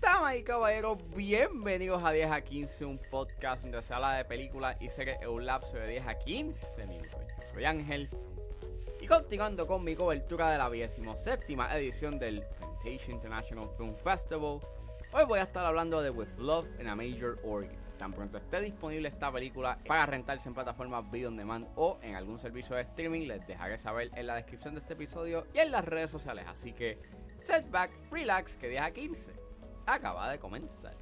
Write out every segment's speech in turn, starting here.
Damas y caballeros, bienvenidos a 10 a 15, un podcast donde se habla de películas y series en un lapso de 10 a 15 minutos. Yo soy Ángel y continuando con mi cobertura de la 17 edición del Fantasia International Film Festival, hoy voy a estar hablando de With Love in a Major Organ. Tan pronto esté disponible esta película para rentarse en plataformas video on demand o en algún servicio de streaming, les dejaré saber en la descripción de este episodio y en las redes sociales. Así que, setback, relax, que 10 a 15 acaba de comenzar.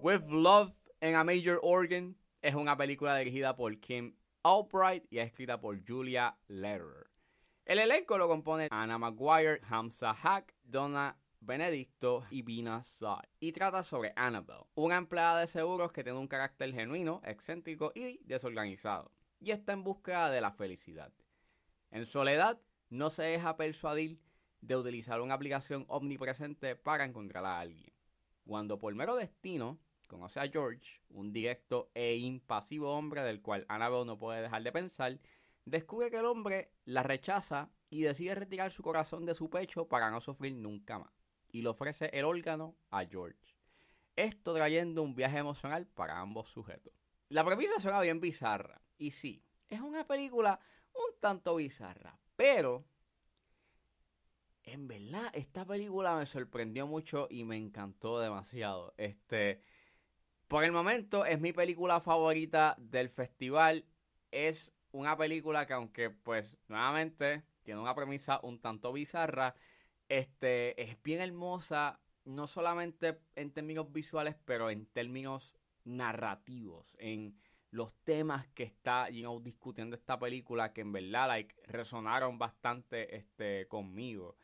With Love in a Major Organ es una película dirigida por Kim Albright y escrita por Julia Lederer. El elenco lo compone Anna Maguire, Hamza Hack, Donna Benedicto y Vina Side. Y trata sobre Annabelle, una empleada de seguros que tiene un carácter genuino, excéntrico y desorganizado. Y está en búsqueda de la felicidad. En soledad, no se deja persuadir de utilizar una aplicación omnipresente para encontrar a alguien. Cuando por mero destino conoce a George, un directo e impasivo hombre del cual Annabelle no puede dejar de pensar, descubre que el hombre la rechaza y decide retirar su corazón de su pecho para no sufrir nunca más. Y le ofrece el órgano a George. Esto trayendo un viaje emocional para ambos sujetos. La premisa suena bien bizarra. Y sí, es una película un tanto bizarra. Pero, en verdad, esta película me sorprendió mucho y me encantó demasiado. Este, por el momento, es mi película favorita del festival. Es una película que aunque pues nuevamente tiene una premisa un tanto bizarra, este es bien hermosa, no solamente en términos visuales, pero en términos narrativos, en los temas que está discutiendo esta película que en verdad like, resonaron bastante este, conmigo.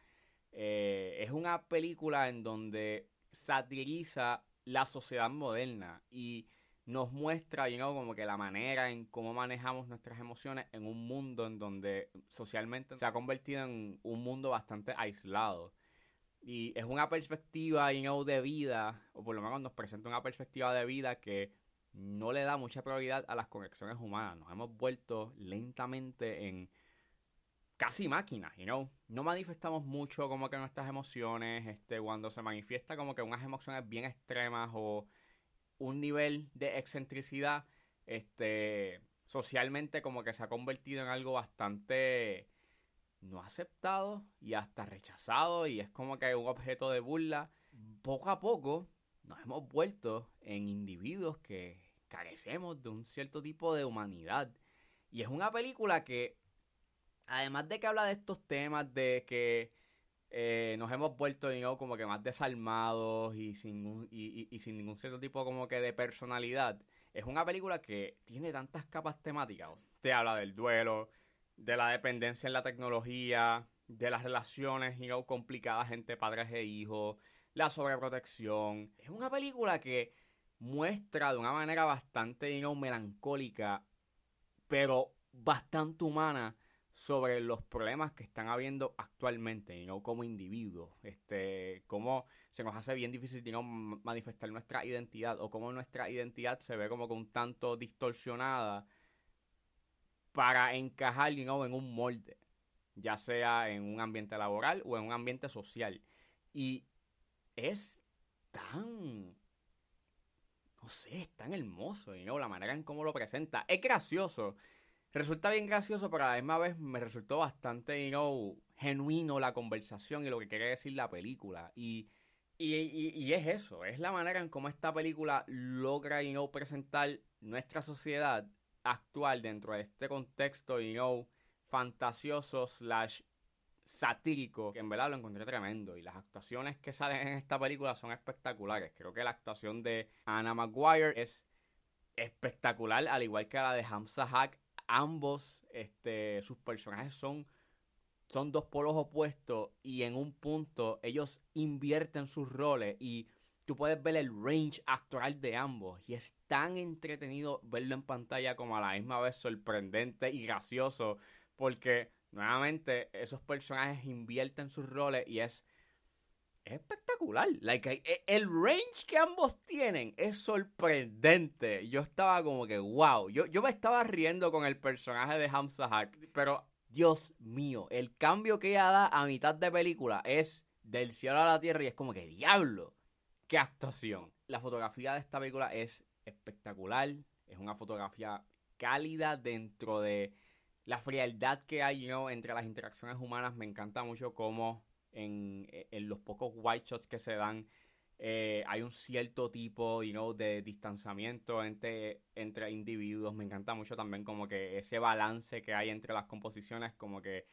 Eh, es una película en donde satiriza la sociedad moderna y nos muestra, you como que la manera en cómo manejamos nuestras emociones en un mundo en donde socialmente se ha convertido en un mundo bastante aislado. Y es una perspectiva, you de vida, o por lo menos nos presenta una perspectiva de vida que no le da mucha prioridad a las conexiones humanas. Nos hemos vuelto lentamente en casi máquinas, you know? No manifestamos mucho como que nuestras emociones, este, cuando se manifiesta como que unas emociones bien extremas o un nivel de excentricidad este, socialmente como que se ha convertido en algo bastante no aceptado y hasta rechazado y es como que un objeto de burla. Poco a poco nos hemos vuelto en individuos que carecemos de un cierto tipo de humanidad. Y es una película que, además de que habla de estos temas, de que eh, nos hemos vuelto, digamos, como que más desarmados y sin, y, ningún cierto tipo como que de personalidad. Es una película que tiene tantas capas temáticas. Te habla del duelo, de la dependencia en la tecnología, de las relaciones you complicadas entre padres e hijos, la sobreprotección. Es una película que muestra de una manera bastante melancólica, pero bastante humana sobre los problemas que están habiendo actualmente, no como individuos, este, cómo se nos hace bien difícil manifestar nuestra identidad o cómo nuestra identidad se ve como que un tanto distorsionada para encajar en un molde, ya sea en un ambiente laboral o en un ambiente social. Y es tan, no sé, es tan hermoso, ¿no? la manera en cómo lo presenta. Es gracioso resulta bien gracioso, pero a la misma vez me resultó bastante, you genuino la conversación y lo que quiere decir la película. Y, y, es eso, es la manera en cómo esta película logra, you presentar nuestra sociedad actual dentro de este contexto, you fantasioso slash satírico, que en verdad lo encontré tremendo. Y las actuaciones que salen en esta película son espectaculares. Creo que la actuación de Anna Maguire es espectacular, al igual que la de Hamza Hack ambos, este, sus personajes son, son dos polos opuestos y en un punto ellos invierten sus roles y tú puedes ver el range actoral de ambos y es tan entretenido verlo en pantalla como a la misma vez sorprendente y gracioso porque nuevamente esos personajes invierten sus roles y es es espectacular. E, el range que ambos tienen es sorprendente. Yo estaba como que, wow. Yo, yo me estaba riendo con el personaje de Hamza Hack. Pero, Dios mío, el cambio que ella da a mitad de película es del cielo a la tierra y es como que, diablo, qué actuación. La fotografía de esta película es espectacular. Es una fotografía cálida dentro de la frialdad que hay entre las interacciones humanas. Me encanta mucho cómo en, los pocos white shots que se dan eh, hay un cierto tipo de distanciamiento entre, entre individuos. Me encanta mucho también como que ese balance que hay entre las composiciones, como que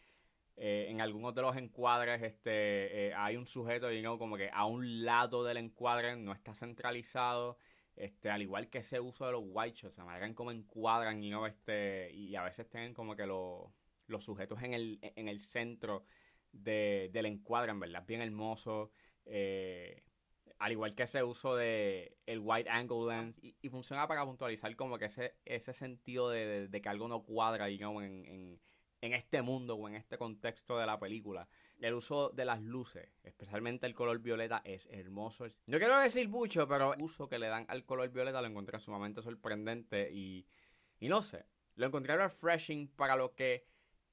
eh, en algunos de los encuadres este, eh, hay un sujeto como que a un lado del encuadre no está centralizado. Este, al igual que ese uso de los white shots, se manera como encuadran y no este, y a veces tienen como que los, los sujetos en el, en el centro de, del encuadre, en verdad, bien hermoso. Eh, al igual que ese uso de el wide angle lens y, funciona para puntualizar como que ese, ese sentido de, que algo no cuadra digamos, en, en, en, este mundo o en este contexto de la película. El uso de las luces, especialmente el color violeta, es hermoso. No quiero decir mucho, pero el uso que le dan al color violeta lo encontré sumamente sorprendente y, y no sé, lo encontré refreshing para lo que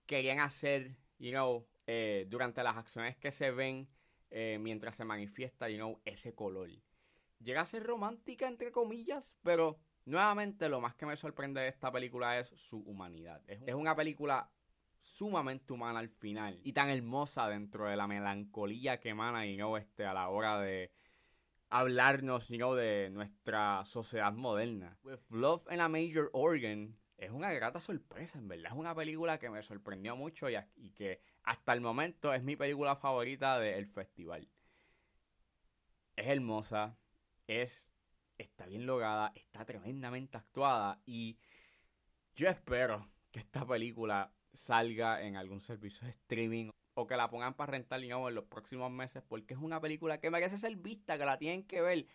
querían hacer, you know, eh, durante las acciones que se ven eh, mientras se manifiesta, you know, ese color. Llega a ser romántica, entre comillas, pero nuevamente lo más que me sorprende de esta película es su humanidad. Es, una película sumamente humana al final y tan hermosa dentro de la melancolía que emana, y no este, a la hora de hablarnos, you de nuestra sociedad moderna. With Love and a Major Organ es una grata sorpresa, en verdad. Es una película que me sorprendió mucho y, que hasta el momento es mi película favorita del festival. Es hermosa, es, está bien lograda, está tremendamente actuada y yo espero que esta película salga en algún servicio de streaming o que la pongan para rentar y en los próximos meses porque es una película que merece ser vista, que la tienen que ver.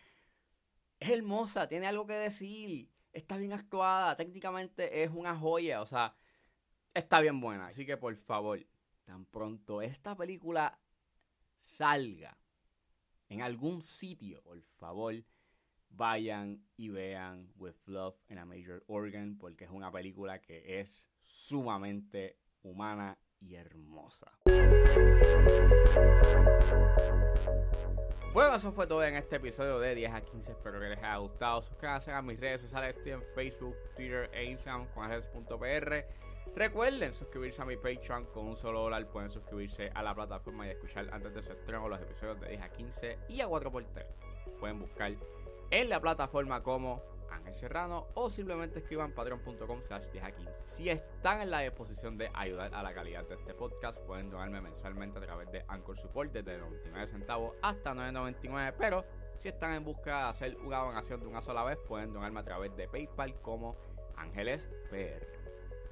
Es hermosa, tiene algo que decir está bien actuada, técnicamente es una joya, o sea, está bien buena. Así que por favor, tan pronto esta película salga en algún sitio, por favor, vayan y vean With Love in a Major Organ, porque es una película que es sumamente humana y hermosa. Bueno, eso fue todo en este episodio de 10 a 15. Espero que les haya gustado. Suscríbanse a mis redes sociales. Estoy en Facebook, Twitter e Instagram con redes.pr. Recuerden suscribirse a mi Patreon con un solo dólar. Pueden suscribirse a la plataforma y escuchar antes de su estreno los episodios de 10 a 15 y a 4x3. Pueden buscar en la plataforma como Ángel Serrano o simplemente escriban patreon.com slash 10 Si están en la disposición de ayudar a la calidad de este podcast, pueden donarme mensualmente a través de Anchor Support desde 99 centavos hasta 9.99, pero si están en busca de hacer una donación de una sola vez, pueden donarme a través de PayPal como Ángeles PR.